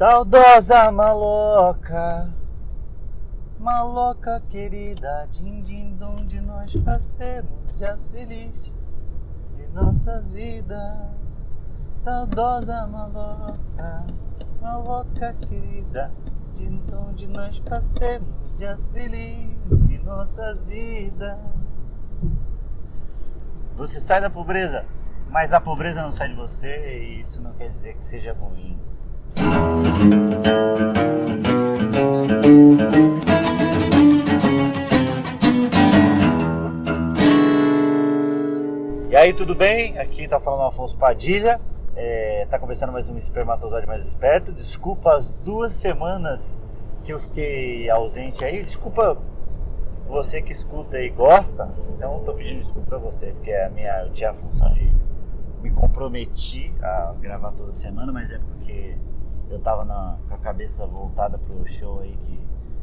Saudosa maloca, maloca querida, din din dom de nós passemos dias felizes de nossas vidas. Saudosa maloca, maloca querida, din dom de nós passemos dias felizes de nossas vidas. Você sai da pobreza, mas a pobreza não sai de você e isso não quer dizer que seja ruim. E aí, tudo bem? Aqui tá falando Afonso Padilha. É, tá começando mais um Espermatozoide Mais Esperto. Desculpa as duas semanas que eu fiquei ausente aí. Desculpa você que escuta e gosta. Então, tô pedindo desculpa pra você, porque a minha, eu tinha a função de me comprometi a gravar toda semana, mas é porque eu tava na, com a cabeça voltada pro show aí que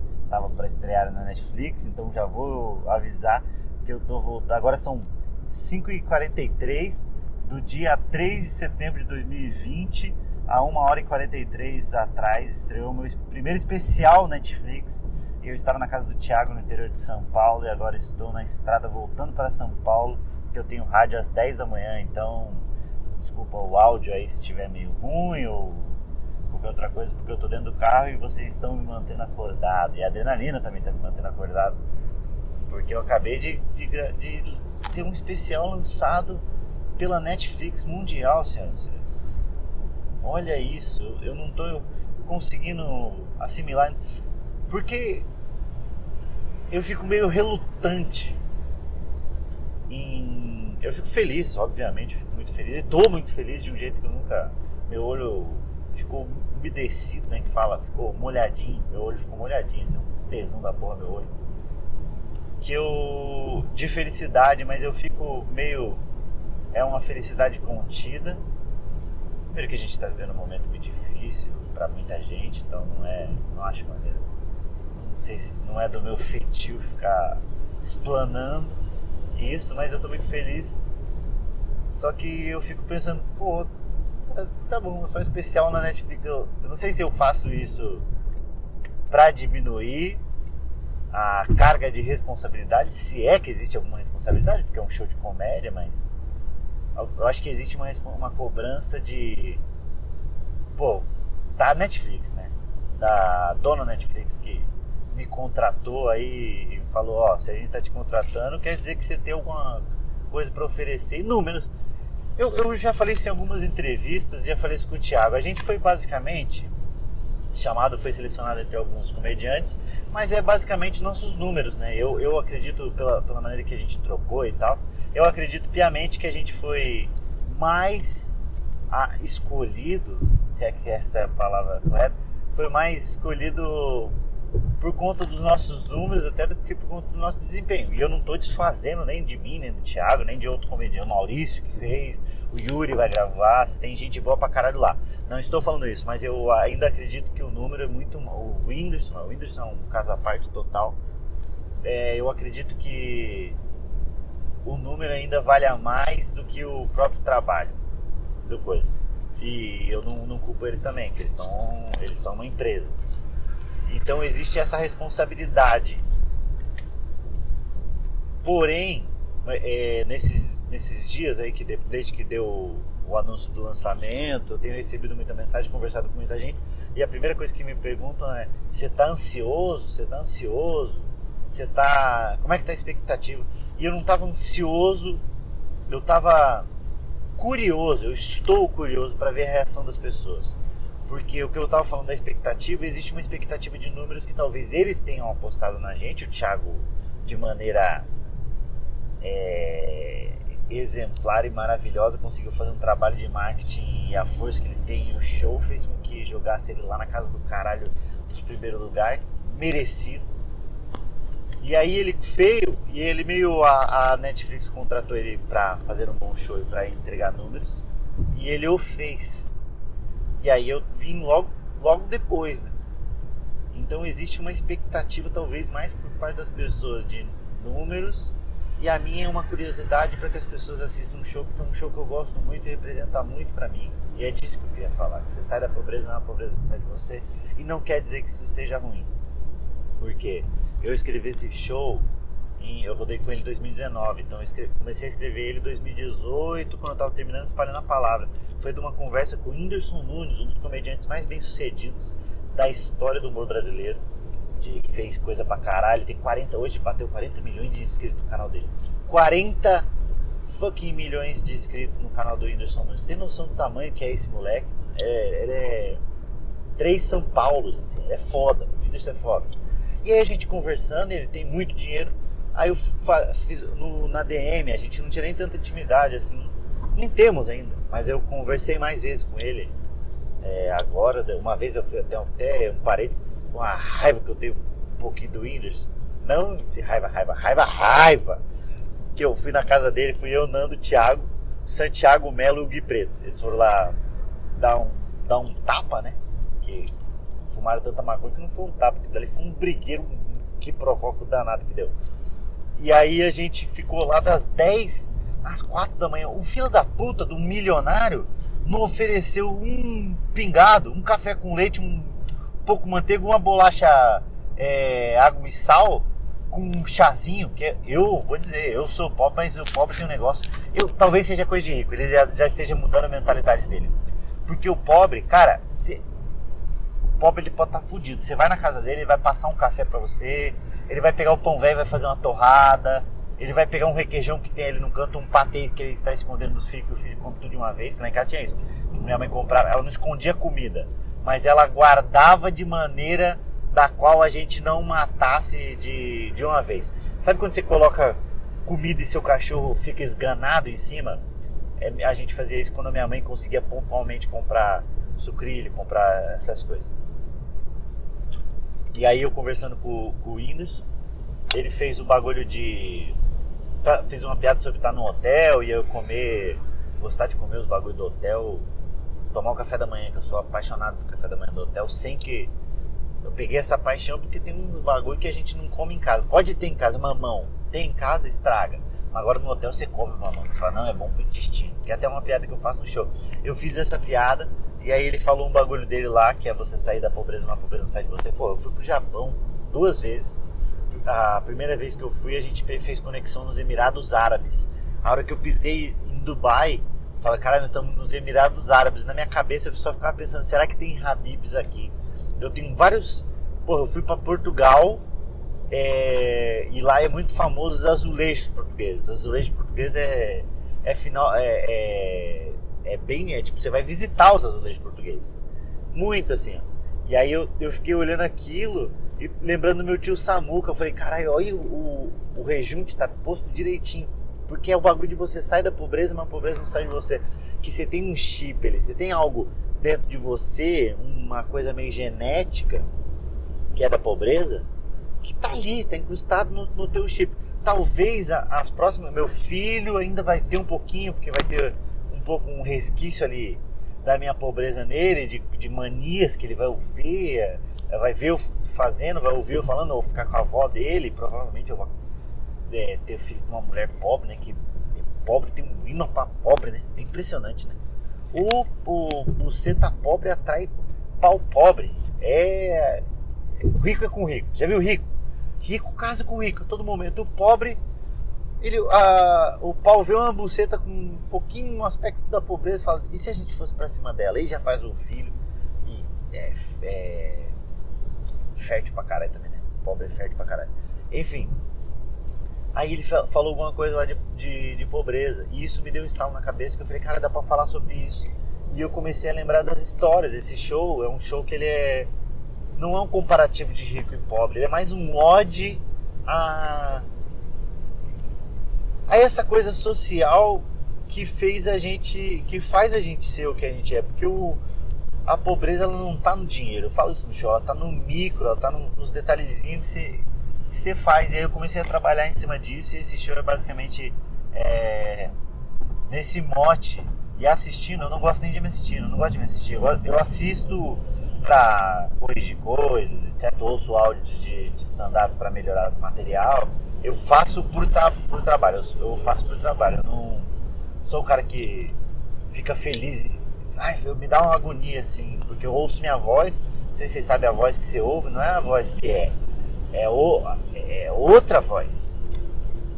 estava para estrear na Netflix, então já vou avisar que eu tô voltando. Agora são 5h43 do dia 3 de setembro de 2020, a 1 hora e 43 atrás, estreou meu primeiro especial Netflix. Eu estava na casa do Thiago no interior de São Paulo e agora estou na estrada voltando para São Paulo, porque eu tenho rádio às 10 da manhã, então desculpa o áudio aí se estiver meio ruim ou qualquer outra coisa, porque eu estou dentro do carro e vocês estão me mantendo acordado. E a adrenalina também está me mantendo acordado. Porque eu acabei de, de, de, ter um especial lançado pela Netflix mundial, senhoras e senhores. Olha isso, eu não estou conseguindo assimilar. Porque eu fico meio relutante em. Eu fico feliz, obviamente, fico muito feliz. E estou muito feliz de um jeito que eu nunca. Meu olho ficou umedecido, né? Que fala, ficou molhadinho, meu olho ficou molhadinho, assim, um tesão da porra, meu olho. Que eu. de felicidade, mas eu fico meio. É uma felicidade contida. Primeiro que a gente está vivendo um momento muito difícil para muita gente, então não é. não acho maneiro. Não sei se. não é do meu feitio ficar explanando isso, mas eu tô muito feliz. Só que eu fico pensando, pô, tá bom, só especial na Netflix. Eu, eu não sei se eu faço isso para diminuir a carga de responsabilidade, se é que existe alguma responsabilidade, porque é um show de comédia, mas eu acho que existe uma, uma cobrança de. Pô, da Netflix, né? Da dona Netflix que me contratou aí e falou: Ó, se a gente tá te contratando, quer dizer que você tem alguma coisa para oferecer. números eu, eu já falei isso em algumas entrevistas, já falei isso com o Thiago. A gente foi basicamente chamado, foi selecionado entre alguns comediantes, mas é basicamente nossos números, né? Eu, eu acredito, pela, pela maneira que a gente trocou e tal, eu acredito piamente que a gente foi mais a, escolhido, se é que essa é a palavra correta, foi mais escolhido por conta dos nossos números, até do que por conta do nosso desempenho. E eu não estou desfazendo nem de mim, nem do Thiago, nem de outro comediante, o Maurício que fez, o Yuri vai gravar, você tem gente boa pra caralho lá. Não estou falando isso, mas eu ainda acredito que o número é muito. O Whindersson, o Whindersson é um caso à parte total. É, eu acredito que o número ainda vale a mais do que o próprio trabalho do coisa. E eu não, não culpo eles também, porque eles, eles são uma empresa. Então existe essa responsabilidade. Porém, é, nesses, nesses dias aí, que desde que deu o anúncio do lançamento, eu tenho recebido muita mensagem, conversado com muita gente, e a primeira coisa que me perguntam é: você tá ansioso? Você tá ansioso? Você tá. Como é que tá a expectativa? E eu não tava ansioso, eu tava curioso, eu estou curioso para ver a reação das pessoas. Porque o que eu estava falando da expectativa, existe uma expectativa de números que talvez eles tenham apostado na gente. O Thiago, de maneira é, exemplar e maravilhosa, conseguiu fazer um trabalho de marketing e a força que ele tem o show fez com que jogasse ele lá na casa do caralho dos primeiros lugares, merecido. E aí ele feio e ele meio a, a Netflix contratou ele para fazer um bom show e para entregar números e ele o fez. E aí eu vim logo, logo depois, né? Então existe uma expectativa talvez mais por parte das pessoas de números E a minha é uma curiosidade para que as pessoas assistam um show, porque é um show que eu gosto muito e representa muito para mim. E é disso que eu queria falar, que você sai da pobreza, não é uma pobreza que sai de você, e não quer dizer que isso seja ruim. Porque eu escrevi esse show, em, eu rodei com ele em 2019, então escrevi, comecei a escrever ele em 2018, quando eu estava terminando espalhando a palavra. Foi de uma conversa com o Whindersson Nunes, um dos comediantes mais bem sucedidos da história do humor brasileiro de fez coisa pra caralho. Tem 40, hoje bateu 40 milhões de inscritos no canal dele. 40 fucking milhões de inscritos no canal do Whindersson Nunes. Tem noção do tamanho que é esse moleque? É, ele é três São Paulos, assim. É foda. O Whindersson é foda. E aí a gente conversando, ele tem muito dinheiro. Aí eu fiz no, na DM, a gente não tinha nem tanta intimidade assim. Nem temos ainda. Mas eu conversei mais vezes com ele. É, agora, uma vez eu fui até, até um parênteses com a raiva que eu tenho um pouquinho do Whindersson. Não de raiva, raiva, raiva, raiva. Que eu fui na casa dele, fui eu, Nando, Thiago, Santiago Melo e o Gui Preto. Eles foram lá dar um, dar um tapa, né? Que fumaram tanta maconha que não foi um tapa, que dali foi um brigueiro, um que prococo danado que deu. E aí a gente ficou lá das 10 às 4 da manhã. O filho da puta do milionário não ofereceu um pingado, um café com leite, um pouco manteiga, uma bolacha é, água e sal com um chazinho, que é, eu vou dizer, eu sou pobre, mas o pobre tem um negócio. Eu, talvez seja coisa de rico, ele já, já esteja mudando a mentalidade dele. Porque o pobre, cara, o pobre ele pode estar tá fudido. Você vai na casa dele, ele vai passar um café para você, ele vai pegar o pão velho, vai fazer uma torrada, ele vai pegar um requeijão que tem ali no canto, um patê que ele está escondendo dos filhos, que o filho come tudo de uma vez, que lá em casa tinha isso. Minha mãe comprava, ela não escondia comida mas ela guardava de maneira da qual a gente não matasse de, de uma vez. Sabe quando você coloca comida e seu cachorro fica esganado em cima? É, a gente fazia isso quando minha mãe conseguia pontualmente comprar sucrilho, comprar essas coisas. E aí eu conversando com, com o Windows, ele fez o bagulho de. Fiz uma piada sobre estar no hotel e eu comer. Gostar de comer os bagulhos do hotel tomar o café da manhã, que eu sou apaixonado pelo café da manhã do hotel, sem que eu peguei essa paixão porque tem uns bagulho que a gente não come em casa. Pode ter em casa, mamão. Tem em casa, estraga. Agora no hotel você come mamão. Você fala, não, é bom pro intestino. Que é até uma piada que eu faço no show. Eu fiz essa piada e aí ele falou um bagulho dele lá, que é você sair da pobreza, uma pobreza não sai de você. Pô, eu fui pro Japão duas vezes. A primeira vez que eu fui, a gente fez conexão nos Emirados Árabes. A hora que eu pisei em Dubai, Fala, cara, nós estamos nos Emirados Árabes. Na minha cabeça eu só ficava pensando, será que tem Habibs aqui? Eu tenho vários. Pô, eu fui para Portugal é... e lá é muito famoso os azulejos portugueses. Azulejos portugueses é, é final. É, é, é bem. É, tipo, você vai visitar os azulejos portugueses. Muito assim, ó. E aí eu, eu fiquei olhando aquilo e lembrando do meu tio Samuca. Eu falei, caralho, olha o, o, o rejunte tá posto direitinho. Porque é o bagulho de você sair da pobreza, mas a pobreza não sai de você. Que você tem um chip ali, você tem algo dentro de você, uma coisa meio genética, que é da pobreza, que tá ali, tá incrustado no, no teu chip. Talvez as próximas, meu filho ainda vai ter um pouquinho, porque vai ter um pouco um resquício ali da minha pobreza nele, de, de manias que ele vai ouvir, vai ver eu fazendo, vai ouvir eu falando, ou ficar com a avó dele, provavelmente eu vou é, ter filho de uma mulher pobre, né? Que pobre tem um imã pra pobre, né? É impressionante, né? O, o, você tá pobre atrai pau pobre. É. Rico é com rico. Já viu rico? Rico casa com rico a todo momento. O pobre, ele, a, o pau vê uma buceta com um pouquinho um aspecto da pobreza e fala: e se a gente fosse pra cima dela? Aí já faz um filho e é, é fértil pra caralho também, né? Pobre é fértil pra caralho. Enfim, Aí ele falou alguma coisa lá de, de, de, pobreza. E isso me deu um estalo na cabeça que eu falei, cara, dá pra falar sobre isso. E eu comecei a lembrar das histórias. Esse show é um show que ele é. Não é um comparativo de rico e pobre, é mais um ode a. a essa coisa social que fez a gente. que faz a gente ser o que a gente é. Porque o, a pobreza ela não tá no dinheiro. Eu falo isso no show, ela tá no micro, ela tá no, nos detalhezinhos que você que você faz. E aí eu comecei a trabalhar em cima disso e esse show é basicamente é, nesse mote. E assistindo, eu não gosto nem de me assistir, eu não gosto de me assistir. Eu, eu assisto pra corrigir coisas, etc. Ouço áudios de, de stand-up para melhorar o material. eu faço por, tra por trabalho, eu, eu, faço por trabalho. Eu não sou o cara que fica feliz. Ai, me dá uma agonia assim, porque eu ouço minha voz. Não sei se vocês sabem a voz que você ouve, não é a voz que é, é, o, é outra voz.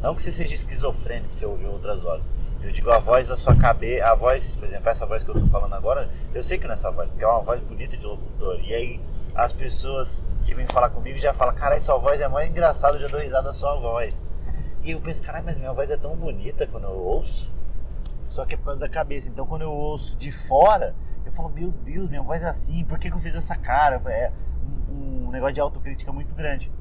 Não que você seja esquizofrênico você ouve outras vozes. Eu digo a voz da sua cabeça, a voz, por exemplo, essa voz que eu tô falando agora, eu sei que não é essa voz, porque é uma voz bonita de locutor. E aí as pessoas que vêm falar comigo já falam, cara, sua voz é mais engraçada, eu já dou risada da sua voz. E eu penso, caralho, mas minha voz é tão bonita quando eu ouço. Só que é por causa da cabeça. Então quando eu ouço de fora, eu falo, meu Deus, minha voz é assim, por que, que eu fiz essa cara? É um negócio de autocrítica muito grande.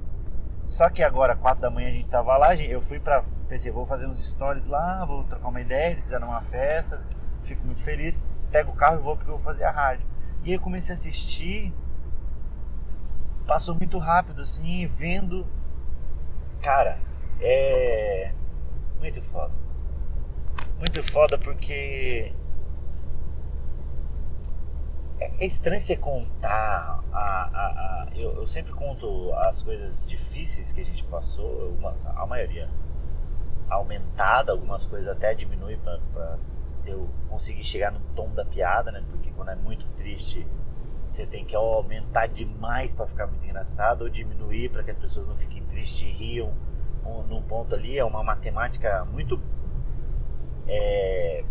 Só que agora, 4 da manhã, a gente tava lá, eu fui pra. Pensei, vou fazer uns stories lá, vou trocar uma ideia, eles fizeram uma festa, fico muito feliz. Pego o carro e vou porque eu vou fazer a rádio. E aí eu comecei a assistir, passou muito rápido assim, vendo. Cara, é. Muito foda. Muito foda porque é, é estranho você contar. A, a, a eu, eu, sempre conto as coisas difíceis que a gente passou, uma, a maioria aumentada, algumas coisas até diminui para eu conseguir chegar no tom da piada, né? Porque quando é muito triste, você tem que aumentar demais para ficar muito engraçado ou diminuir para que as pessoas não fiquem tristes e riam num ponto ali. É uma matemática muito. É,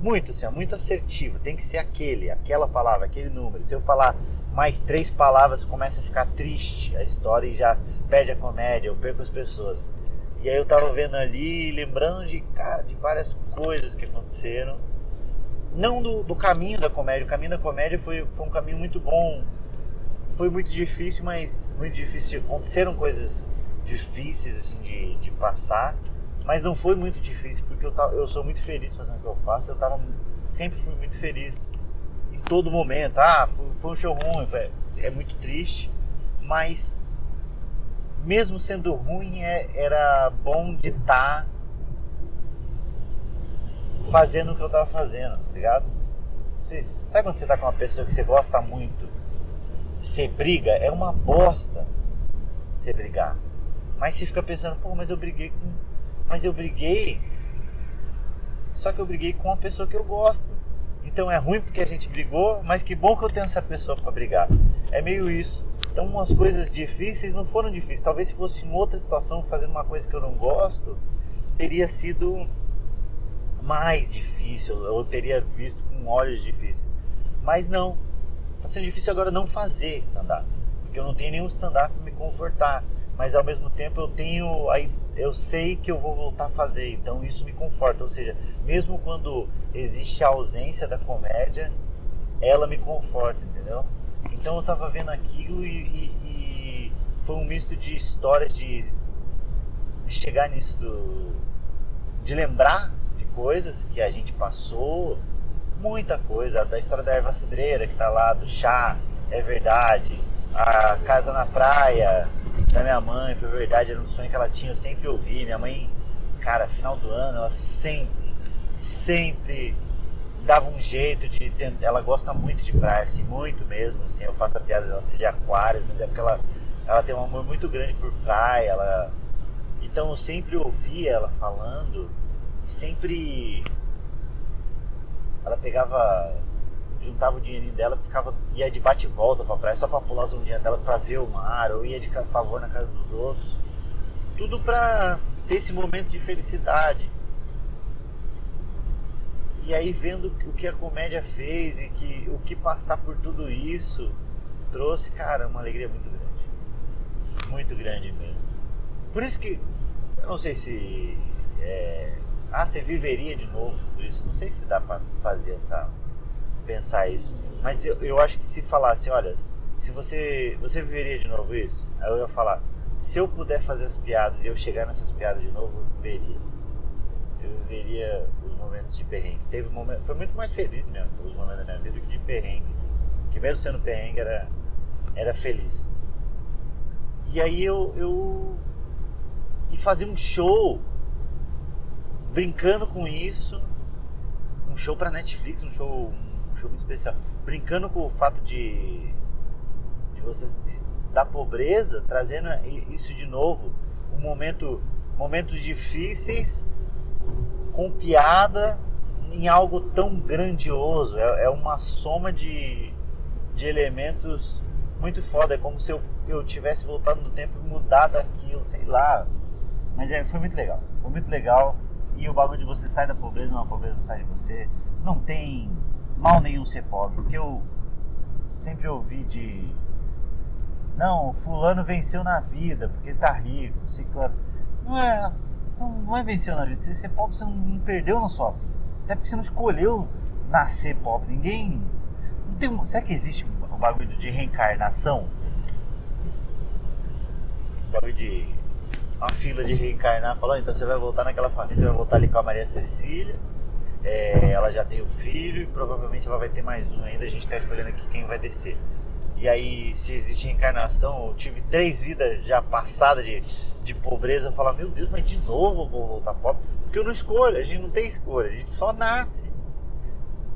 muito, assim, muito assertivo. Tem que ser aquele, aquela palavra, aquele número. Se eu falar mais três palavras, começa a ficar triste a história e já perde a comédia, eu perco as pessoas. E aí eu tava vendo ali, lembrando de, cara, de várias coisas que aconteceram. Não do, do caminho da comédia. O caminho da comédia foi, foi um caminho muito bom. Foi muito difícil, mas muito difícil. Aconteceram coisas difíceis, assim, de, de passar mas não foi muito difícil, porque eu, eu sou muito feliz fazendo o que eu faço. Eu tava, sempre fui muito feliz em todo momento. Ah, foi, foi um show ruim, véio. é muito triste, mas mesmo sendo ruim, é, era bom de estar tá fazendo o que eu tava fazendo, tá ligado? Vocês, sabe quando você tá com uma pessoa que você gosta muito? Você briga, é uma bosta você brigar. Mas você fica pensando, pô, mas eu briguei com mas eu briguei, só que eu briguei com uma pessoa que eu gosto. Então é ruim porque a gente brigou, mas que bom que eu tenho essa pessoa para brigar. É meio isso. Então umas coisas difíceis não foram difíceis. Talvez se fosse em outra situação fazendo uma coisa que eu não gosto, teria sido mais difícil, eu teria visto com olhos difíceis. Mas não. Tá sendo difícil agora não fazer stand-up, porque eu não tenho nenhum stand-up para me confortar mas ao mesmo tempo eu tenho aí eu sei que eu vou voltar a fazer, então isso me conforta. Ou seja, mesmo quando existe a ausência da comédia, ela me conforta, entendeu? Então eu tava vendo aquilo e, e, e foi um misto de histórias de, de chegar nisso do, de lembrar de coisas que a gente passou, muita coisa, da história da erva cidreira que tá lá, do chá, é verdade, a casa na praia, da minha mãe, foi verdade, era um sonho que ela tinha, eu sempre ouvi. Minha mãe, cara, final do ano, ela sempre, sempre dava um jeito de. Ela gosta muito de praia, assim, muito mesmo. Assim, eu faço a piada dela ser de aquários, mas é porque ela, ela tem um amor muito grande por praia. Ela... Então eu sempre ouvia ela falando, sempre. Ela pegava juntava o dinheirinho dela, ficava ia de bate e volta para praia só para pular as ondinhas dela para ver o mar, ou ia de favor na casa dos outros. Tudo para ter esse momento de felicidade. E aí vendo o que a comédia fez e que o que passar por tudo isso trouxe, cara, uma alegria muito grande. Muito grande mesmo. Por isso que eu não sei se é, ah, você viveria de novo tudo isso. Não sei se dá para fazer essa pensar isso. Mas eu, eu acho que se falasse, olha, se você você viveria de novo isso, aí eu ia falar, se eu puder fazer as piadas e eu chegar nessas piadas de novo, eu viveria. Eu viveria os momentos de perrengue. Teve momento, foi muito mais feliz mesmo, os momentos da minha vida que de perrengue. Que mesmo sendo perrengue era era feliz. E aí eu eu e fazer um show brincando com isso, um show para Netflix, um show show muito especial. Brincando com o fato de, de vocês da pobreza, trazendo isso de novo, um momento, momentos difíceis com piada em algo tão grandioso. É, é uma soma de, de elementos muito foda. É como se eu, eu tivesse voltado no tempo e mudado aquilo, sei lá. Mas é, foi muito legal. Foi muito legal. E o bagulho de você sair da pobreza, uma pobreza não sai de você. Não tem mal nenhum ser pobre. Porque eu sempre ouvi de. Não, fulano venceu na vida porque ele tá rico, ciclano. Não é. Não, não é venceu na vida. Se ser pobre, você não perdeu na sua vida. Até porque você não escolheu nascer pobre. Ninguém. Não tem, será que existe o um bagulho de reencarnação? O bagulho de. Uma fila de reencarnar. Falou, então você vai voltar naquela família, você vai voltar ali com a Maria Cecília é, ela já tem o filho e provavelmente ela vai ter mais um ainda. A gente está escolhendo aqui quem vai descer. E aí, se existe reencarnação, eu tive três vidas já passadas de, de pobreza. Falo, meu Deus, mas de novo eu vou voltar pobre? Porque eu não escolho, a gente não tem escolha, a gente só nasce.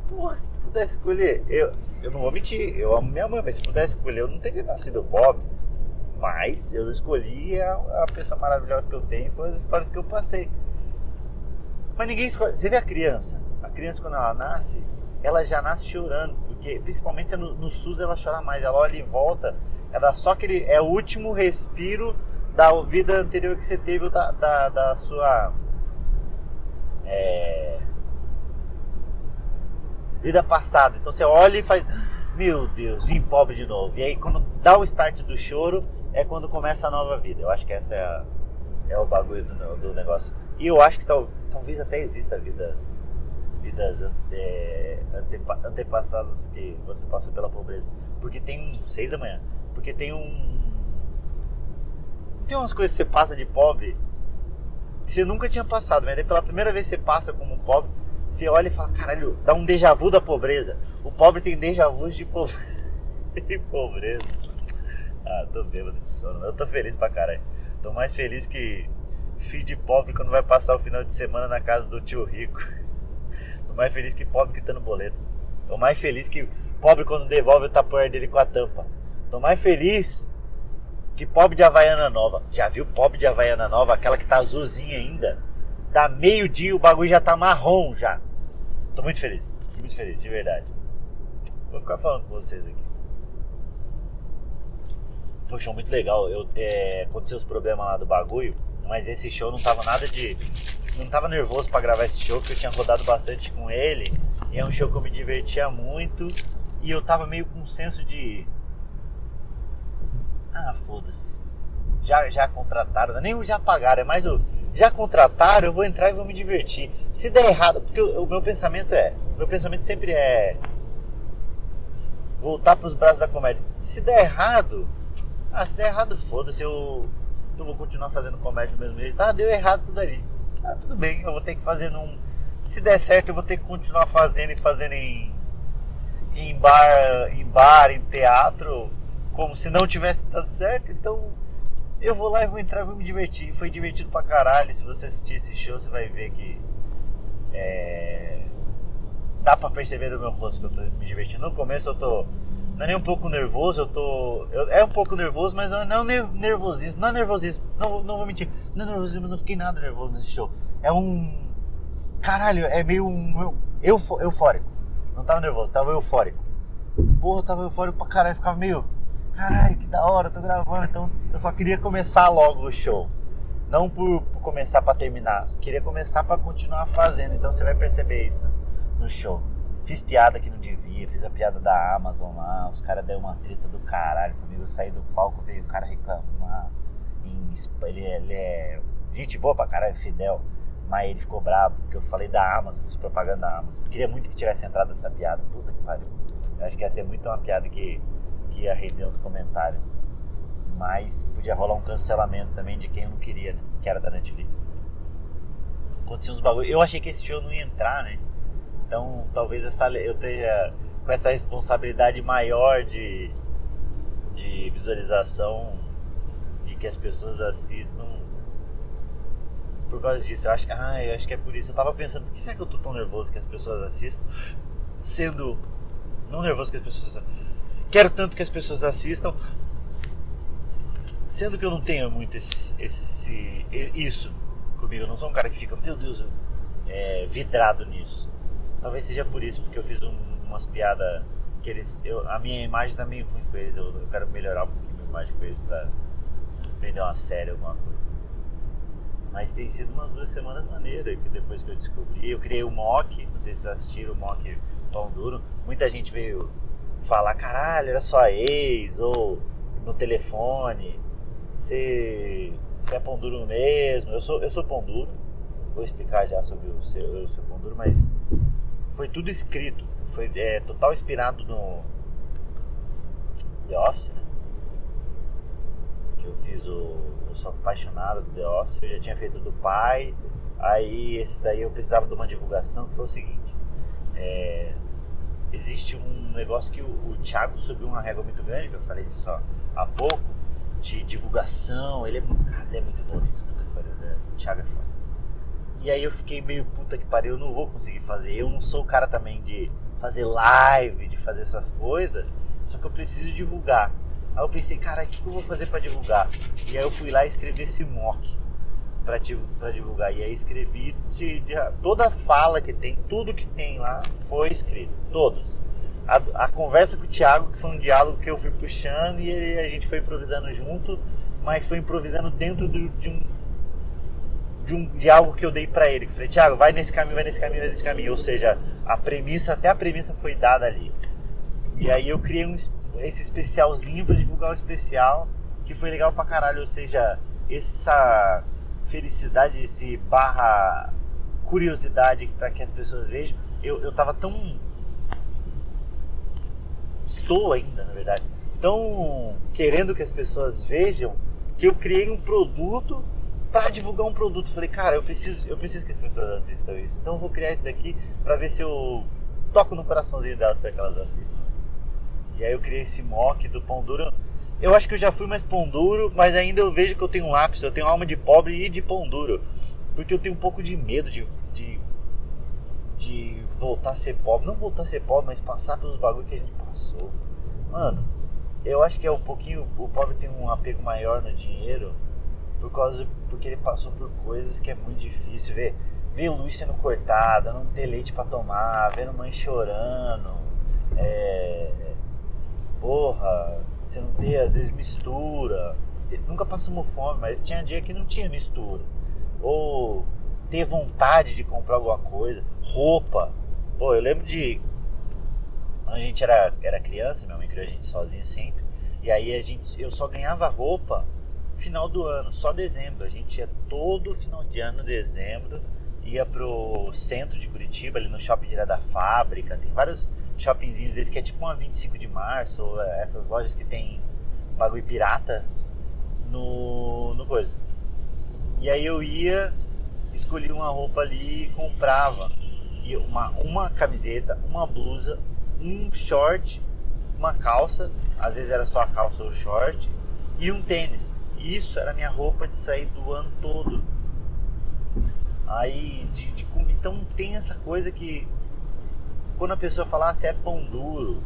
Porra, se pudesse escolher, eu, eu não vou mentir, eu amo minha mãe, mas se pudesse escolher, eu não teria nascido pobre. Mas eu escolhi a, a pessoa maravilhosa que eu tenho foi as histórias que eu passei. Mas ninguém escolhe. Você vê a criança. A criança, quando ela nasce, ela já nasce chorando. Porque, principalmente no, no SUS, ela chora mais. Ela olha e volta. Ela só aquele. É o último respiro da vida anterior que você teve, da, da, da sua. É, vida passada. Então você olha e faz. Meu Deus, vim pobre de novo. E aí, quando dá o start do choro, é quando começa a nova vida. Eu acho que essa é, a, é o bagulho do, do negócio. E eu acho que tal, talvez até exista vidas vidas é, antepa, antepassadas que você passou pela pobreza. Porque tem um. seis da manhã. Porque tem um. Tem umas coisas que você passa de pobre que você nunca tinha passado, mas daí pela primeira vez você passa como pobre, você olha e fala, caralho, dá um déjà vu da pobreza. O pobre tem déjà vu de, po... de pobreza. Ah, tô bêbado de sono. Eu tô feliz pra caralho. Tô mais feliz que filho de pobre quando vai passar o final de semana na casa do tio rico. Tô mais feliz que pobre que tá no boleto. Tô mais feliz que pobre quando devolve o tapoer dele com a tampa. Tô mais feliz que pobre de Havaiana Nova. Já viu pobre de Havaiana Nova? Aquela que tá azulzinha ainda. Dá meio dia o bagulho já tá marrom já. Tô muito feliz. Muito feliz, de verdade. Vou ficar falando com vocês aqui. Foi um show muito legal. Eu, é, aconteceu os problemas lá do bagulho. Mas esse show não tava nada de. Não tava nervoso para gravar esse show, porque eu tinha rodado bastante com ele. E é um show que eu me divertia muito. E eu tava meio com um senso de. Ah, foda-se. Já, já contrataram, nem já pagaram, é mais o. Já contrataram, eu vou entrar e vou me divertir. Se der errado, porque o, o meu pensamento é. Meu pensamento sempre é. Voltar pros braços da comédia. Se der errado. Ah, se der errado, foda-se, eu eu vou continuar fazendo comédia do mesmo jeito. Ah, deu errado isso daí. Ah, tudo bem, eu vou ter que fazer num. Se der certo, eu vou ter que continuar fazendo e fazendo em, em bar, em bar, em teatro, como se não tivesse dado certo. Então eu vou lá e vou entrar e vou me divertir. Foi divertido pra caralho. Se você assistir esse show, você vai ver que é, dá pra perceber no meu rosto que eu tô me divertindo. No começo eu tô não é nem um pouco nervoso, eu tô. Eu, é um pouco nervoso, mas não é nervosismo. Não é nervosismo. Não, não vou mentir. Não é nervosismo, eu não fiquei nada nervoso nesse show. É um. Caralho, é meio um. Eufo, eufórico. Não tava nervoso, tava eufórico. Porra, eu tava eufórico pra caralho, ficava meio. Caralho, que da hora, tô gravando. Então eu só queria começar logo o show. Não por, por começar pra terminar. Queria começar pra continuar fazendo. Então você vai perceber isso no show. Fiz piada que não devia, fiz a piada da Amazon lá, os caras deram uma treta do caralho comigo, eu saí do palco, veio o cara reclamar. Ele, ele é gente boa pra caralho, fidel, mas ele ficou bravo porque eu falei da Amazon, fiz propaganda da Amazon. Eu queria muito que tivesse entrado essa piada, puta que pariu. Eu acho que ia ser muito uma piada que, que ia render uns comentários. Mas podia rolar um cancelamento também de quem eu não queria, né? Que era da Netflix. Aconteceu uns bagulho. Eu achei que esse show não ia entrar, né? Então, talvez essa, eu esteja com essa responsabilidade maior de, de visualização, de que as pessoas assistam por causa disso. Eu acho que, ah, eu acho que é por isso. Eu tava pensando, por que será que eu tô tão nervoso que as pessoas assistam? Sendo não nervoso que as pessoas quero tanto que as pessoas assistam, sendo que eu não tenho muito esse, esse isso comigo, eu não sou um cara que fica, meu Deus, é, vidrado nisso. Talvez seja por isso, porque eu fiz um, umas piadas que eles. Eu, a minha imagem tá meio ruim com eles, eu, eu quero melhorar um pouquinho minha imagem com eles pra aprender uma série, alguma coisa. Mas tem sido umas duas semanas maneiras que depois que eu descobri. Eu criei o mock, não sei se vocês assistiram o mock Pão Duro. Muita gente veio falar, caralho, era só ex, ou no telefone. Você, você é pão duro mesmo. Eu sou, eu sou pão duro. Vou explicar já sobre o seu, o seu pão duro, mas foi tudo escrito. Foi é, total inspirado no The Office, né? Que eu fiz o. Eu sou apaixonado do The Office. Eu já tinha feito do pai. Aí esse daí eu precisava de uma divulgação que foi o seguinte. É, existe um negócio que o, o Thiago subiu uma régua muito grande, que eu falei disso há pouco, de divulgação. Ele é, cara, ele é muito bom nisso, puta que pariu. Né? O Thiago é foda. E aí eu fiquei meio puta que pariu, eu não vou conseguir fazer. Eu não sou o cara também de fazer live, de fazer essas coisas, só que eu preciso divulgar. Aí eu pensei, cara, o que eu vou fazer para divulgar? E aí eu fui lá e escrevi esse mock para divulgar. E aí escrevi de, de, toda a fala que tem, tudo que tem lá foi escrito, todas. A, a, conversa com o Thiago, que foi um diálogo que eu fui puxando e a gente foi improvisando junto, mas foi improvisando dentro do, de um de, um, de algo que eu dei para ele. Que eu falei, Thiago, vai nesse caminho, vai nesse caminho, vai nesse caminho. Ou seja, a premissa, até a premissa foi dada ali. E aí eu criei um, esse especialzinho para divulgar o especial, que foi legal pra caralho. Ou seja, essa felicidade, esse barra curiosidade para que as pessoas vejam. Eu, eu tava tão. Estou ainda, na verdade, tão querendo que as pessoas vejam que eu criei um produto para divulgar um produto. Falei, cara, eu preciso, eu preciso que as pessoas assistam isso. Então eu vou criar isso daqui para ver se eu toco no coraçãozinho delas para que elas assistam. E aí eu criei esse mock do pão duro eu acho que eu já fui mais pão duro, mas ainda eu vejo que eu tenho um lápis, eu tenho alma de pobre e de pão duro. Porque eu tenho um pouco de medo de, de, de voltar a ser pobre. Não voltar a ser pobre, mas passar pelos bagulhos que a gente passou. Mano, eu acho que é um pouquinho. O pobre tem um apego maior no dinheiro por causa porque ele passou por coisas que é muito difícil. Ver, ver luz sendo cortada, não ter leite para tomar, vendo mãe chorando. É, porra, você não ter, às vezes, mistura. Nunca passamos fome, mas tinha dia que não tinha mistura. Ou ter vontade de comprar alguma coisa, roupa. Pô, eu lembro de. Quando a gente era, era criança, minha mãe criou a gente sozinha sempre. E aí a gente, eu só ganhava roupa final do ano, só dezembro. A gente ia todo final de ano, dezembro, ia pro centro de Curitiba, ali no shopping direto da fábrica. Tem vários shoppingzinhos desses que é tipo uma 25 de março, ou essas lojas que tem bagulho pirata no, no coisa. E aí eu ia, escolhia uma roupa ali e comprava. E uma, uma camiseta, uma blusa, um short, uma calça, às vezes era só a calça ou o short, e um tênis. Isso era minha roupa de sair do ano todo. Aí, de, de, então tem essa coisa que quando a pessoa fala ah, você é pão duro,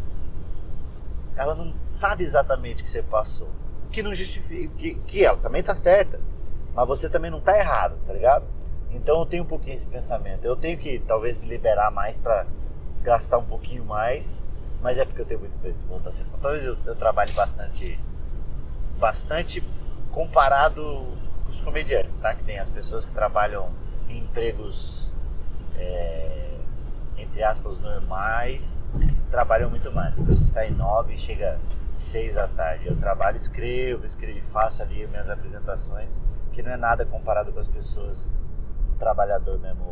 ela não sabe exatamente o que você passou. O que não justifica, que, que ela também tá certa, mas você também não tá errado, tá ligado? Então eu tenho um pouquinho esse pensamento. Eu tenho que talvez me liberar mais para gastar um pouquinho mais, mas é porque eu tenho muito de voltar a ser. Talvez eu, eu trabalhe bastante, bastante comparado com os comediantes, tá? Que tem as pessoas que trabalham em empregos é, entre aspas, normais, trabalham muito mais. A pessoa sai nove e chega seis da tarde. Eu trabalho, escrevo, escrevo, faço ali minhas apresentações, que não é nada comparado com as pessoas, o trabalhador mesmo,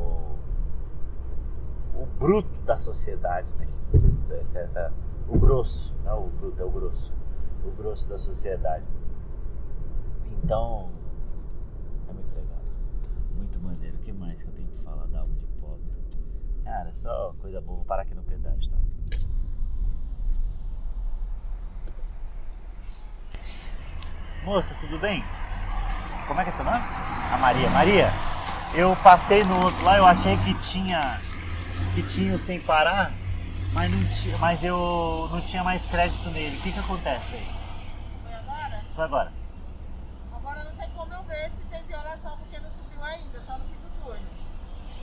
o, o bruto da sociedade, né? Não sei se é essa, o grosso, não o bruto, é o grosso, o grosso da sociedade. Então, é muito legal, muito maneiro. O que mais que eu tenho que falar da alma de Cara, só coisa boa. Vou parar aqui no pedágio, tá? Moça, tudo bem? Como é que é teu nome? A Maria. Maria, eu passei no outro lá, eu achei que tinha que tinha o sem parar, mas não tinha, mas eu não tinha mais crédito nele. O que que acontece aí? Foi agora? Foi agora. informação porque não subiu ainda, só no fim do turno.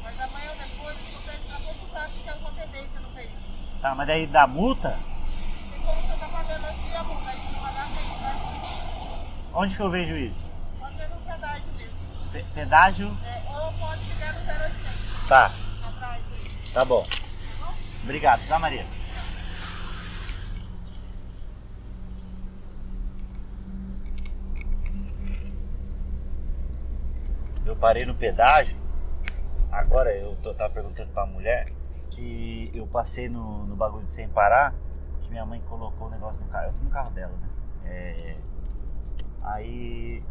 Mas amanhã ou depois eu só pede pra consultar se tem alguma pendência no veículo. Tá, mas daí dá multa? Você tá pagando aqui a multa, você não vai dar tempo? Onde que eu vejo isso? Pode ver no pedágio mesmo. Pe- pedágio? É, ou pode ligar no 0800 Tá, atrás aí. tá bom. Obrigado, tá, Maria? Eu parei no pedágio. Agora eu tô, tava perguntando pra mulher que eu passei no, no bagulho sem parar, que minha mãe colocou o negócio no carro. Eu tô no carro dela, né? É, aí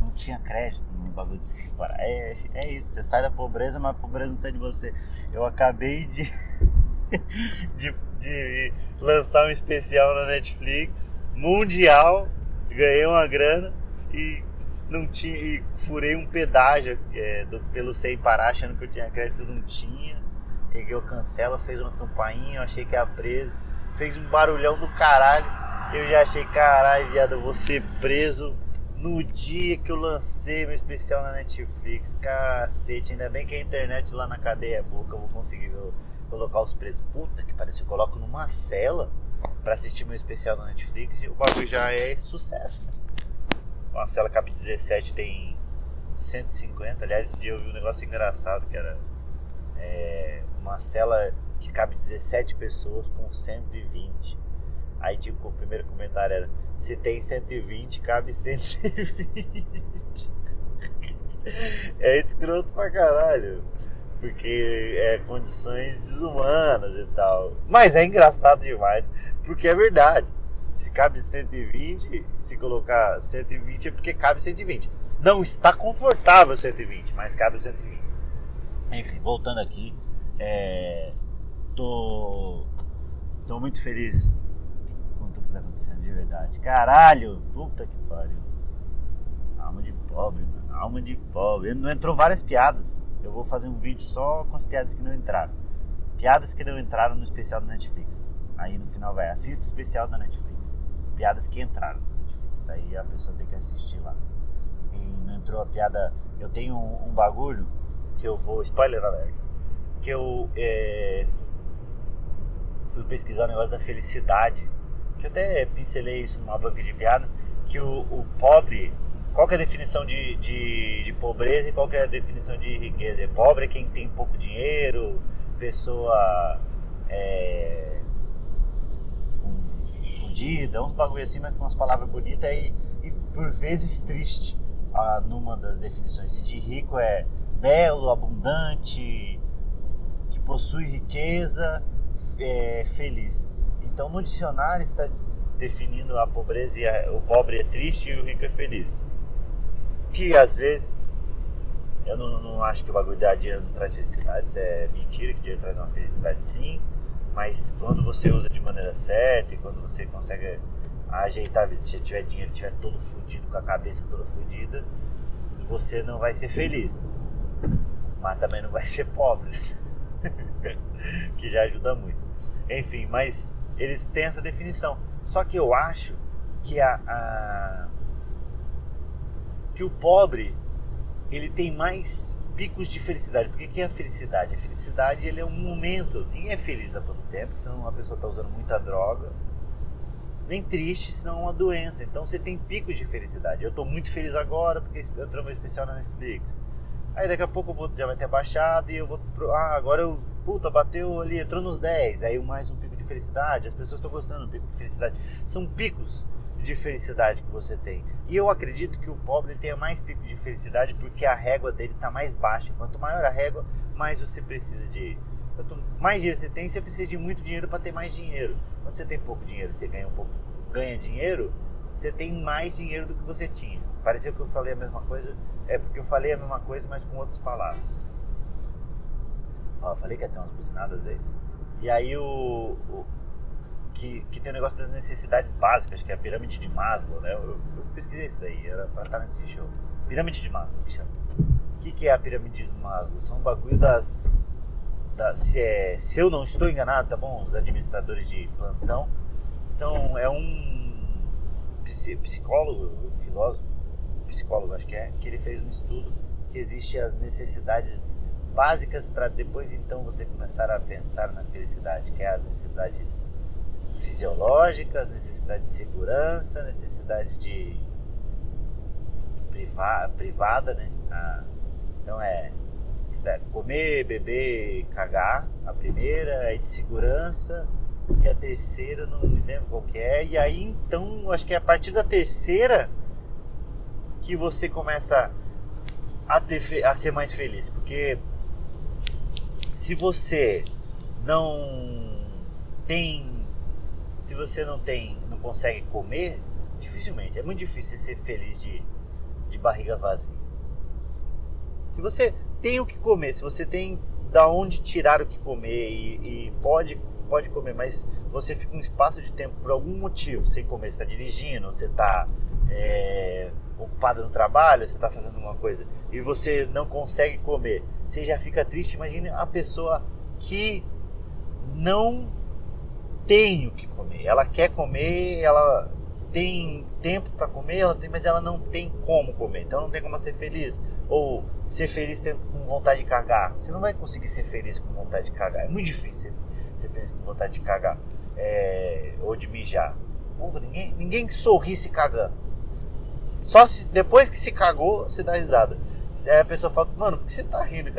não tinha crédito no bagulho de sem parar. É, é isso, você sai da pobreza, mas a pobreza não sai de você. Eu acabei de, de, de lançar um especial na Netflix, mundial, ganhei uma grana e não tinha e furei um pedágio é, do- pelo sem parar, achando que eu tinha crédito, não tinha. O cancela, fez uma campainha, eu achei que era preso, fez um barulhão do caralho. Eu já achei, caralho, viado, eu vou ser preso no dia que eu lancei meu especial na Netflix. Cacete, ainda bem que a internet lá na cadeia é boa, que eu vou conseguir colocar os presos. Puta que parece, eu coloco numa cela pra assistir meu especial na Netflix e o bagulho já é sucesso, né? Uma cela cabe 17, tem 150. Aliás, esse dia eu vi um negócio engraçado que era é, uma cela que cabe 17 pessoas com 120. Aí tipo, o primeiro comentário era se tem 120, cabe 120. É escroto pra caralho. Porque é condições desumanas e tal. Mas é engraçado demais, porque é verdade. Se cabe 120, se colocar 120 é porque cabe 120. Não está confortável 120, mas cabe 120. Enfim, voltando aqui, é, tô, tô muito feliz com tudo que tá acontecendo, de verdade. Caralho, puta que pariu. Alma de pobre, mano, alma de pobre. Não entrou várias piadas. Eu vou fazer um vídeo só com as piadas que não entraram. Piadas que não entraram no especial da Netflix. Aí no final vai, assista o especial da Netflix. Piadas que entraram na Netflix. Aí a pessoa tem que assistir lá. E não entrou a piada. Eu tenho um, um bagulho que eu vou. Spoiler alert. Que eu é, fui pesquisar o negócio da felicidade. Que eu até pincelei isso numa banca de piada. Que o, o pobre. Qual é a definição de, de, de pobreza e qual é a definição de riqueza? É pobre é quem tem pouco dinheiro, pessoa é, fudida, uns bagulho assim, mas com umas palavras bonitas e, e por vezes triste ah, numa das definições. E de rico é belo, abundante, que possui riqueza, é, feliz. Então no dicionário está definindo a pobreza e a- o pobre é triste e o rico é feliz. Que às vezes eu não, não acho que o bagulho de dinheiro não traz felicidade, isso é mentira, que dinheiro traz uma felicidade sim, mas quando você usa de maneira certa e quando você consegue ajeitar a vida, se tiver dinheiro, tiver todo fudido, com a cabeça toda fudida, você não vai ser feliz, mas também não vai ser pobre, que já ajuda muito. Enfim, mas eles têm essa definição. Só que eu acho que a, a- que o pobre ele tem mais picos de felicidade. Porque que é a felicidade? A felicidade ele é um momento. Ninguém é feliz a todo tempo, senão a pessoa está usando muita droga. Nem triste, senão é uma doença. Então você tem picos de felicidade. Eu estou muito feliz agora porque entrou meu especial na Netflix. Aí daqui a pouco vou, já vai ter baixado e eu vou. pro- Ah, agora eu. Puta, bateu ali, entrou nos 10. Aí mais um pico de felicidade. As pessoas estão gostando do pico de felicidade. São picos de felicidade que você tem. E eu acredito que o pobre tenha mais pico de felicidade porque a régua dele está mais baixa. Quanto maior a régua, mais você precisa de. Quanto mais dinheiro você tem, você precisa de muito dinheiro para ter mais dinheiro. Quando você tem pouco dinheiro, você ganha um pouco, ganha dinheiro, você tem mais dinheiro do que você tinha. Pareceu que eu falei a mesma coisa, é porque eu falei a mesma coisa, mas com outras palavras. Ó, eu falei que ia ter umas buzinadas às vezes. E aí o, o- que, que tem o negócio das necessidades básicas, que é a pirâmide de Maslow, né? Eu, eu pesquisei isso daí, era pra estar nesse show. Pirâmide de Maslow, que chama. O que, que é a pirâmide de Maslow? São um bagulho das. se, é, se eu não estou enganado, tá bom? Os administradores de plantão são. É um psicólogo, filósofo, psicólogo, acho que é, que ele fez um estudo que existe as necessidades básicas para depois então você começar a pensar na felicidade, que é as necessidades fisiológicas, necessidade de segurança, necessidade de priva, privada, né? A, então é comer, beber, cagar, a primeira, é de segurança, e a terceira não me lembro qual que é. E aí então, acho que é a partir da terceira que você começa a, ter, a ser mais feliz. Porque se você não tem. Se você não tem. não consegue comer, dificilmente. É muito difícil ser feliz de, de barriga vazia. Se você tem o que comer, se você tem da onde tirar o que comer e, e pode pode comer, mas você fica um espaço de tempo por algum motivo sem comer, você está dirigindo, você está é, ocupado no trabalho, você está fazendo alguma coisa e você não consegue comer, você já fica triste. Imagine a pessoa que não tem o que comer, ela quer comer, ela tem tempo para comer, ela tem, mas ela não tem como comer, então não tem como ser feliz. Ou ser feliz com vontade de cagar. Você não vai conseguir ser feliz com vontade de cagar. É muito difícil ser feliz com vontade de cagar. É, ou de mijar. Porra, ninguém, ninguém sorri se cagando. Só se, depois que se cagou, você dá risada. Aí a pessoa fala, mano, por que você tá rindo?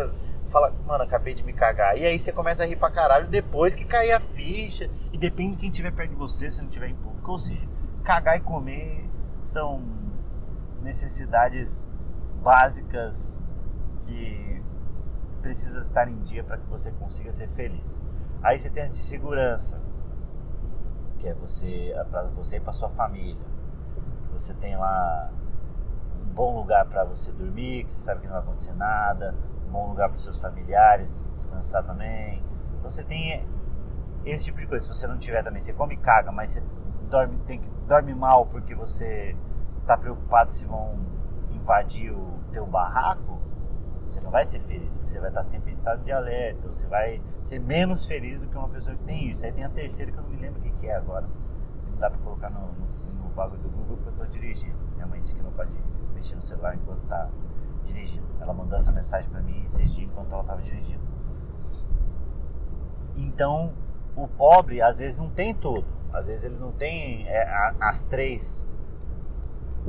Fala, mano, acabei de me cagar. E aí você começa a rir pra caralho depois que cair a ficha. E depende de quem estiver perto de você, se não estiver em público. Ou seja, cagar e comer são necessidades básicas que precisa estar em dia para que você consiga ser feliz. Aí você tem a de segurança, que é você para você e para sua família. Você tem lá um bom lugar para você dormir, que você sabe que não vai acontecer nada, um bom lugar para os seus familiares descansar também. Então você tem esse tipo de coisa. Se você não tiver também, você come e caga, mas você dorme, tem que dorme mal porque você está preocupado se vão invadir o teu barraco, você não vai ser feliz, você vai estar sempre em estado de alerta, você vai ser menos feliz do que uma pessoa que tem isso. Aí tem a terceira que eu não me lembro o que é agora. Não dá pra colocar no, no, no bagulho do Google porque eu tô dirigindo. Minha mãe disse que não pode mexer no celular enquanto tá dirigindo. Ela mandou essa mensagem para mim esses dias enquanto ela tava dirigindo. Então, o pobre às vezes não tem tudo. Às vezes ele não tem é, as três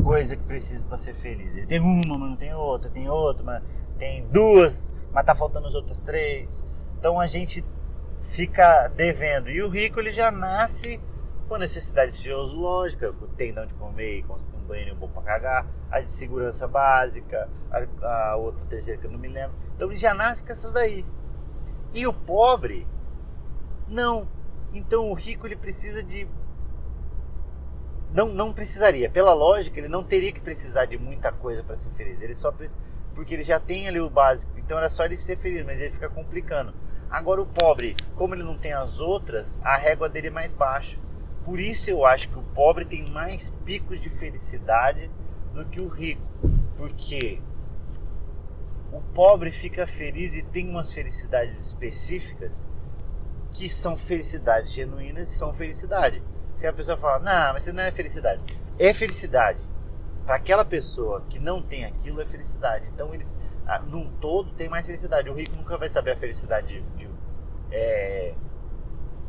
coisa que precisa para ser feliz. Ele tem uma, mas não tem outra, tem outra, mas tem duas, mas tá faltando as outras três. Então a gente fica devendo. E o rico ele já nasce com necessidades fisiológicas, tem de onde comer, um banheiro bom para cagar, a de segurança básica, a, a outra terceira que eu não me lembro. Então ele já nasce com essas daí. E o pobre, não. Então o rico ele precisa de não, não precisaria. Pela lógica, ele não teria que precisar de muita coisa para ser feliz. Ele só porque ele já tem ali o básico. Então era só ele ser feliz, mas ele fica complicando. Agora o pobre, como ele não tem as outras, a régua dele é mais baixa. Por isso eu acho que o pobre tem mais picos de felicidade do que o rico. Porque o pobre fica feliz e tem umas felicidades específicas que são felicidades genuínas são felicidade. Se a pessoa fala, não, mas isso não é felicidade. É felicidade. Para aquela pessoa que não tem aquilo, é felicidade. Então, ele, num todo, tem mais felicidade. O rico nunca vai saber a felicidade de, de é,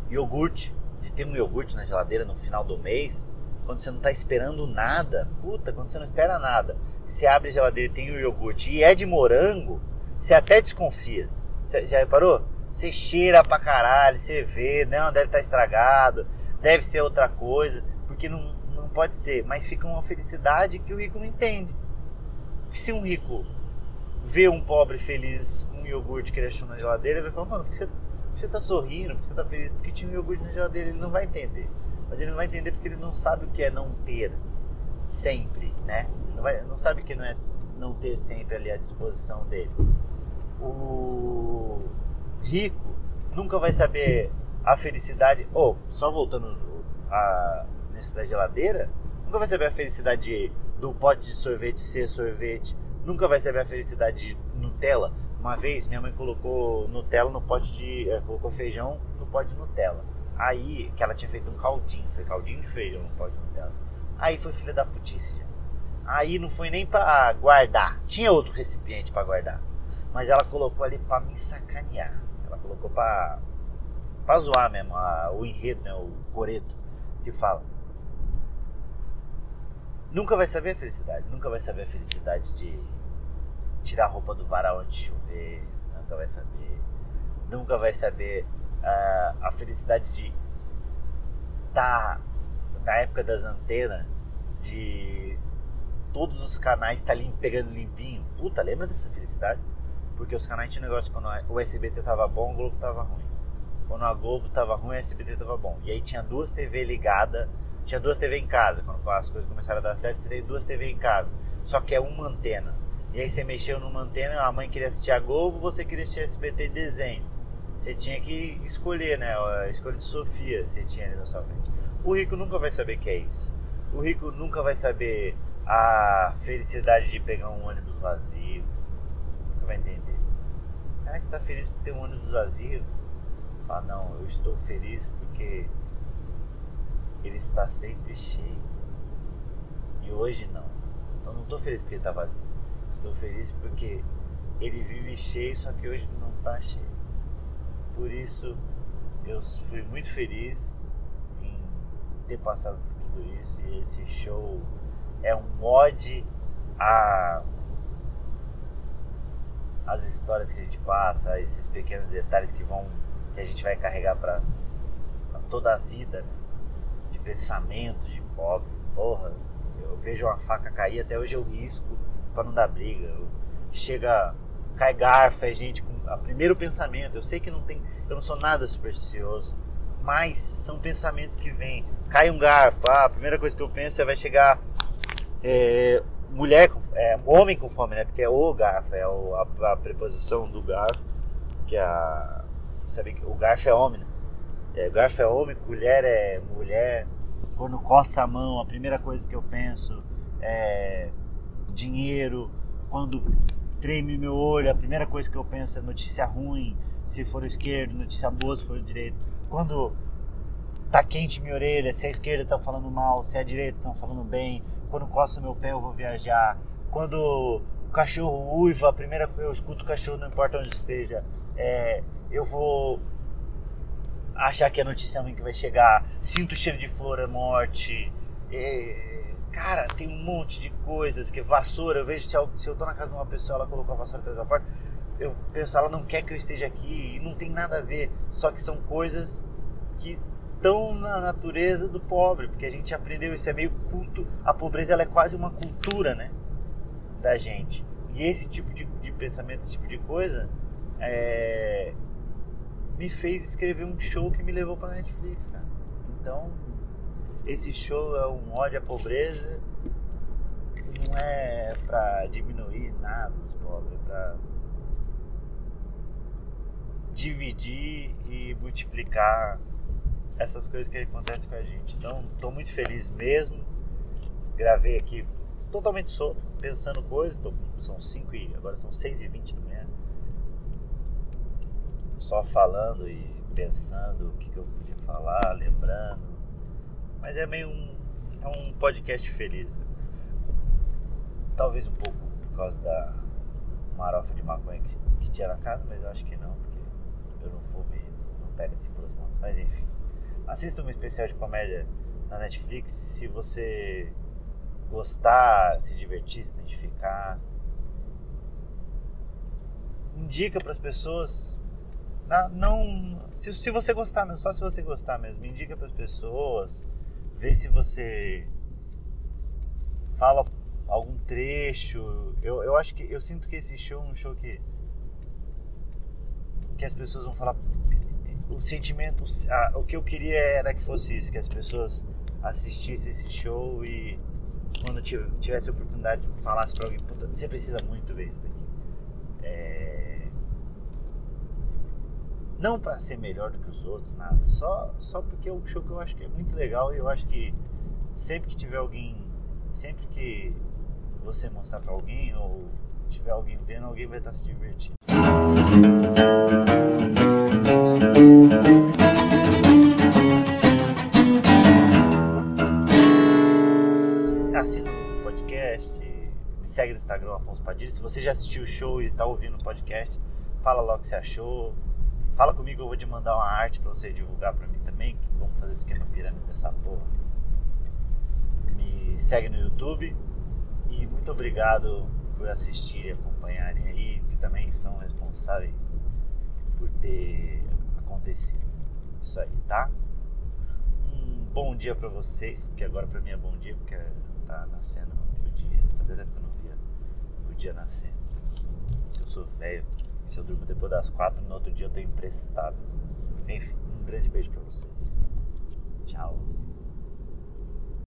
iogurte, de ter um iogurte na geladeira no final do mês, quando você não está esperando nada. Puta, quando você não espera nada. Você abre a geladeira e tem o iogurte e é de morango, você até desconfia. Você já reparou? Você cheira pra caralho, você vê, não, deve estar tá estragado deve ser outra coisa, porque não pode ser, mas fica uma felicidade que o rico não entende. Porque se um rico vê um pobre feliz com um iogurte que ele achou na geladeira, ele vai falar, mano, por que você, você tá sorrindo, por que você tá feliz? Porque tinha um iogurte na geladeira, ele não vai entender. Mas ele não vai entender porque ele não sabe o que é não ter sempre, né? Não, vai, não sabe que não é não ter sempre ali à disposição dele. O rico nunca vai saber a felicidade. Ou, oh, só voltando a, nesse da geladeira, nunca vai saber a felicidade do pote de sorvete ser sorvete. Nunca vai saber a felicidade de Nutella. Uma vez minha mãe colocou Nutella no pote de. É, colocou feijão no pote de Nutella. Aí, que ela tinha feito um caldinho, foi caldinho de feijão no pote de Nutella. Aí foi filha da putice já. Aí não foi nem para guardar. Tinha outro recipiente para guardar. Mas ela colocou ali para me sacanear. Ela colocou para para zoar mesmo a, o enredo, né, o coreto que fala. Nunca vai saber a felicidade, nunca vai saber a felicidade de tirar a roupa do varal antes de chover, nunca vai saber, nunca vai saber uh, a felicidade de estar tá, na época das antenas, de todos os canais estar tá lim, pegando limpinho. Puta, lembra dessa felicidade? Porque os canais tinham negócio quando o SBT tava bom, o Globo tava ruim. Quando a Globo tava ruim, o SBT tava bom. E aí tinha duas TV ligadas, tinha duas TV em casa. Quando as coisas começaram a dar certo, você tem duas TV em casa. Só que é uma antena. E aí você mexeu numa antena, a mãe queria assistir a Globo, você queria assistir SBT desenho. Você tinha que escolher, né? A escolha de Sofia você tinha ali na sua frente. O rico nunca vai saber o que é isso. O rico nunca vai saber a felicidade de pegar um ônibus vazio. Nunca vai entender. Cara, você está feliz por ter um ônibus vazio? Fala, não, eu estou feliz porque ele está sempre cheio. E hoje não. Então não estou feliz porque ele está vazio. Estou feliz porque ele vive cheio, só que hoje não está cheio. Por isso eu fui muito feliz em ter passado por tudo isso. E esse show é um mod a as histórias que a gente passa, esses pequenos detalhes que vão que a gente vai carregar para toda a vida, né? Pensamento de pobre. Porra, eu vejo uma faca cair, até hoje eu risco para não dar briga. Eu, chega, cai garfo, é gente com o primeiro pensamento. Eu sei que não tem, eu não sou nada supersticioso, mas são pensamentos que vêm. Cai um garfo, ah, a primeira coisa que eu penso é vai chegar é, mulher, com, é, homem com fome, né? Porque é o garfo, é o, a, a preposição do garfo, que é a sabe que o garfo é homem, né? É, garfo é homem, colher é mulher. Quando coça a mão, a primeira coisa que eu penso é dinheiro. Quando treme meu olho, a primeira coisa que eu penso é notícia ruim, se for o esquerdo, notícia boa se for o direito. Quando tá quente minha orelha, se a esquerda tá falando mal, se a direita estão falando bem. Quando coça meu pé, eu vou viajar. Quando o cachorro uiva, a primeira coisa eu escuto o cachorro, não importa onde esteja, é, eu vou achar que a notícia ruim que vai chegar, sinto o cheiro de flor, é morte. É, cara, tem um monte de coisas que vassoura. Eu vejo se eu, se eu tô na casa de uma pessoa, ela colocou a vassoura atrás da porta, eu penso, ela não quer que eu esteja aqui e não tem nada a ver. Só que são coisas que estão na natureza do pobre, porque a gente aprendeu isso é meio culto. A pobreza ela é quase uma cultura, né, da gente. E esse tipo de, de pensamento, esse tipo de coisa, é, me fez escrever um show que me levou para Netflix, cara. Então, esse show é um ódio à pobreza, não é para diminuir nada dos pobres, é para dividir e multiplicar essas coisas que acontecem com a gente. Então, estou muito feliz mesmo. Gravei aqui totalmente solto, pensando coisas. São 5 e agora são 6 e 20 da manhã só falando e pensando o que, que eu podia falar, lembrando. Mas é meio um, é um podcast feliz. Talvez um pouco por causa da marofa de maconha que, que tinha na casa, mas eu acho que não, porque eu não fumo e não pega assim pelas mãos. Mas enfim, assista um especial de comédia na Netflix se você gostar, se divertir, se identificar. Indica para as pessoas não, se, se você gostar mesmo, só se você gostar mesmo, indica para as pessoas, vê se você fala algum trecho. Eu, eu acho que eu sinto que esse show é um show que que as pessoas vão falar o sentimento, o que eu queria era que fosse isso, que as pessoas assistissem esse show e quando tivesse a oportunidade falasse para alguém, você precisa muito ver isso daqui. É, não para ser melhor do que os outros, nada. Só, só porque é um show que eu acho que é muito legal e eu acho que sempre que tiver alguém, sempre que você mostrar para alguém ou tiver alguém vendo, alguém vai estar se divertindo. Assina o podcast. Me segue no Instagram, Afonso Padilha. Se você já assistiu o show e está ouvindo o podcast, fala logo o que você achou. Fala comigo, eu vou te mandar uma arte para você divulgar para mim também. Vamos fazer o esquema pirâmide dessa porra. Me segue no YouTube. E muito obrigado por assistir e acompanharem aí, que também são responsáveis por ter acontecido isso aí, tá? Um bom dia para vocês, porque agora para mim é bom dia, porque tá nascendo o dia. Fazia tempo que eu não via o dia nascendo. Eu sou velho, se eu durmo depois das quatro, no outro dia eu tenho emprestado. Enfim, um grande beijo para vocês. Tchau.